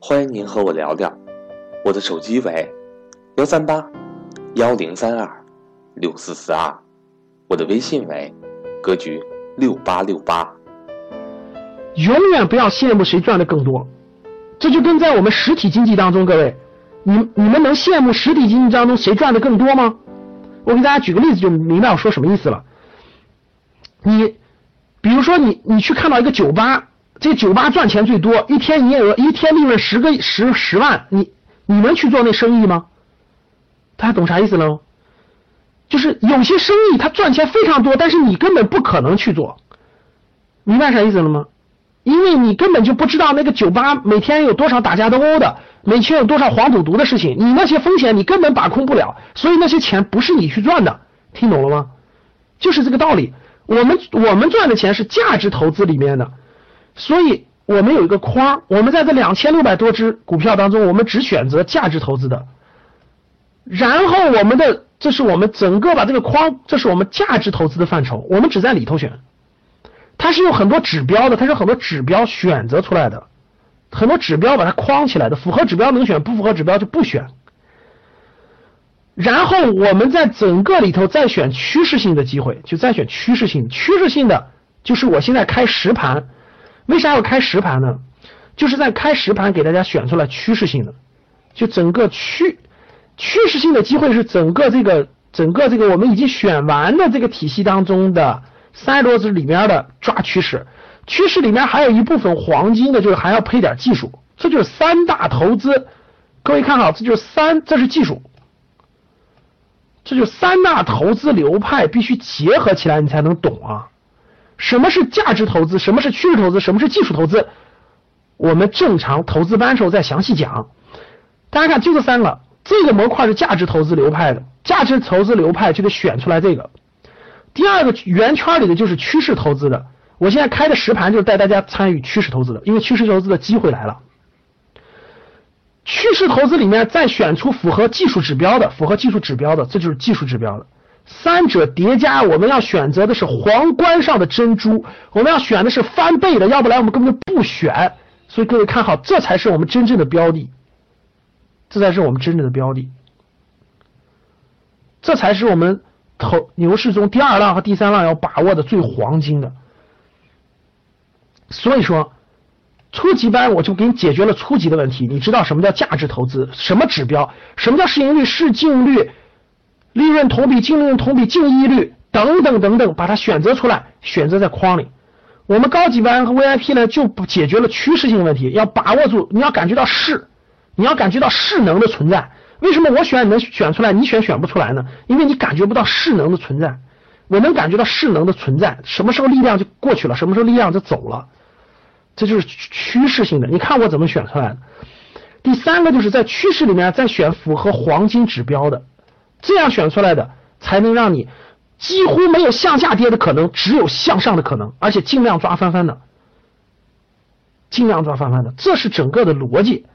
欢迎您和我聊聊。我的手机为幺三八幺零三二六四四二，我的微信为格局六八六八。永远不要羡慕谁赚的更多，这就跟在我们实体经济当中，各位，你你们能羡慕实体经济当中谁赚的更多吗？我给大家举个例子，就明白我说什么意思了。你比如说，你你去看到一个酒吧。这酒吧赚钱最多，一天营业额一天利润十个十十万，你你能去做那生意吗？大家懂啥意思了吗？就是有些生意它赚钱非常多，但是你根本不可能去做，明白啥意思了吗？因为你根本就不知道那个酒吧每天有多少打架斗殴的，每天有多少黄赌毒的事情，你那些风险你根本把控不了，所以那些钱不是你去赚的，听懂了吗？就是这个道理。我们我们赚的钱是价值投资里面的。所以，我们有一个框，我们在这两千六百多只股票当中，我们只选择价值投资的。然后，我们的这是我们整个把这个框，这是我们价值投资的范畴，我们只在里头选。它是有很多指标的，它是很多指标选择出来的，很多指标把它框起来的，符合指标能选，不符合指标就不选。然后，我们在整个里头再选趋势性的机会，就再选趋势性，趋势性的就是我现在开实盘。为啥要开实盘呢？就是在开实盘给大家选出来趋势性的，就整个趋趋势性的机会是整个这个整个这个我们已经选完的这个体系当中的三十多只里面的抓趋势，趋势里面还有一部分黄金的，就是还要配点技术，这就是三大投资。各位看好，这就是三，这是技术，这就三大投资流派必须结合起来，你才能懂啊。什么是价值投资？什么是趋势投资？什么是技术投资？我们正常投资班时候再详细讲。大家看，就这三个，这个模块是价值投资流派的，价值投资流派就得选出来这个。第二个圆圈里的就是趋势投资的。我现在开的实盘就是带大家参与趋势投资的，因为趋势投资的机会来了。趋势投资里面再选出符合技术指标的，符合技术指标的，这就是技术指标的。三者叠加，我们要选择的是皇冠上的珍珠，我们要选的是翻倍的，要不然我们根本就不选。所以各位看好，这才是我们真正的标的，这才是我们真正的标的，这才是我们投牛市中第二浪和第三浪要把握的最黄金的。所以说，初级班我就给你解决了初级的问题，你知道什么叫价值投资，什么指标，什么叫市盈率、市净率。利润同比、净利润同比、净利率等等等等，把它选择出来，选择在框里。我们高级班和 VIP 呢，就不解决了趋势性问题，要把握住，你要感觉到势，你要感觉到势能的存在。为什么我选能选出来，你选选不出来呢？因为你感觉不到势能的存在，我能感觉到势能的存在。什么时候力量就过去了，什么时候力量就走了，这就是趋势性的。你看我怎么选出来的。第三个就是在趋势里面再选符合黄金指标的。这样选出来的，才能让你几乎没有向下跌的可能，只有向上的可能，而且尽量抓翻番的，尽量抓翻番的，这是整个的逻辑。